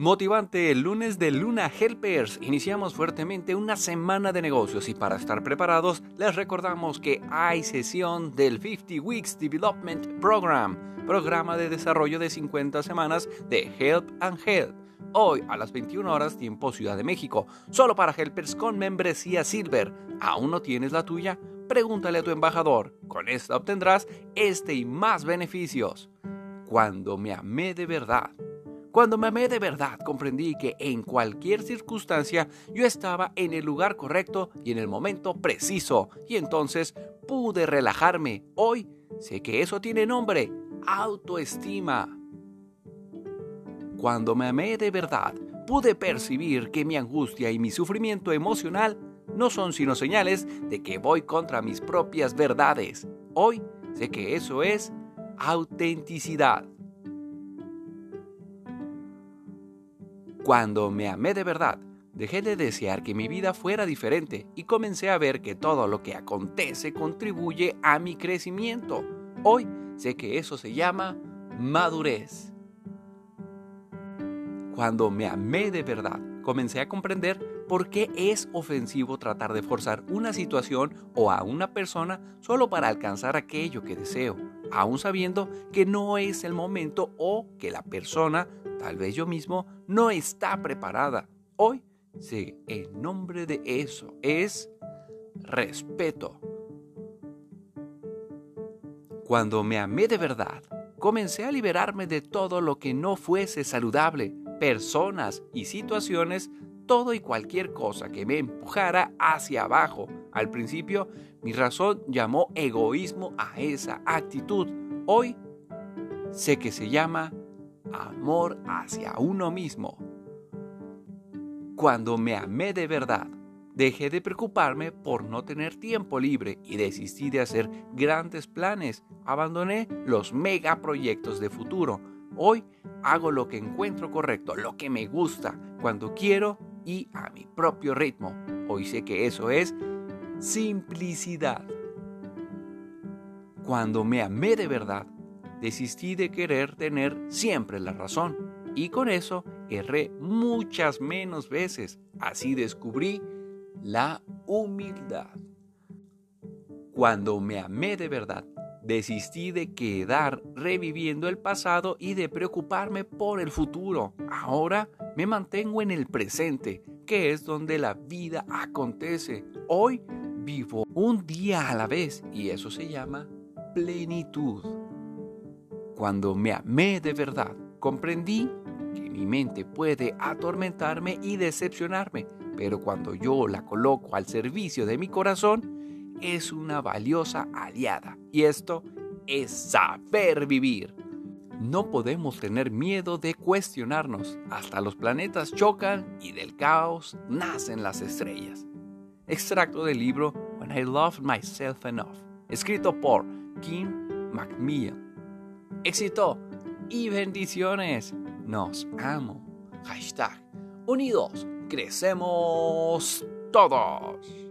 Motivante el lunes de Luna Helpers. Iniciamos fuertemente una semana de negocios y para estar preparados les recordamos que hay sesión del 50 Weeks Development Program, programa de desarrollo de 50 semanas de Help and Help. Hoy a las 21 horas tiempo Ciudad de México, solo para Helpers con membresía Silver. ¿Aún no tienes la tuya? Pregúntale a tu embajador. Con esta obtendrás este y más beneficios. Cuando me amé de verdad. Cuando me amé de verdad, comprendí que en cualquier circunstancia yo estaba en el lugar correcto y en el momento preciso, y entonces pude relajarme. Hoy sé que eso tiene nombre, autoestima. Cuando me amé de verdad, pude percibir que mi angustia y mi sufrimiento emocional no son sino señales de que voy contra mis propias verdades. Hoy sé que eso es autenticidad. Cuando me amé de verdad, dejé de desear que mi vida fuera diferente y comencé a ver que todo lo que acontece contribuye a mi crecimiento. Hoy sé que eso se llama madurez. Cuando me amé de verdad, comencé a comprender por qué es ofensivo tratar de forzar una situación o a una persona solo para alcanzar aquello que deseo, aun sabiendo que no es el momento o que la persona Tal vez yo mismo no está preparada. Hoy sé el nombre de eso es respeto. Cuando me amé de verdad, comencé a liberarme de todo lo que no fuese saludable, personas y situaciones, todo y cualquier cosa que me empujara hacia abajo. Al principio, mi razón llamó egoísmo a esa actitud. Hoy sé que se llama amor hacia uno mismo. Cuando me amé de verdad, dejé de preocuparme por no tener tiempo libre y desistí de hacer grandes planes. Abandoné los megaproyectos de futuro. Hoy hago lo que encuentro correcto, lo que me gusta, cuando quiero y a mi propio ritmo. Hoy sé que eso es simplicidad. Cuando me amé de verdad, desistí de querer tener siempre la razón y con eso erré muchas menos veces. Así descubrí la humildad. Cuando me amé de verdad, desistí de quedar reviviendo el pasado y de preocuparme por el futuro. Ahora me mantengo en el presente, que es donde la vida acontece. Hoy vivo un día a la vez y eso se llama plenitud. Cuando me amé de verdad, comprendí que mi mente puede atormentarme y decepcionarme, pero cuando yo la coloco al servicio de mi corazón, es una valiosa aliada. Y esto es saber vivir. No podemos tener miedo de cuestionarnos. Hasta los planetas chocan y del caos nacen las estrellas. Extracto del libro When I Loved Myself Enough, escrito por Kim Macmillan éxito y bendiciones. Nos amo. Hashtag unidos, crecemos todos.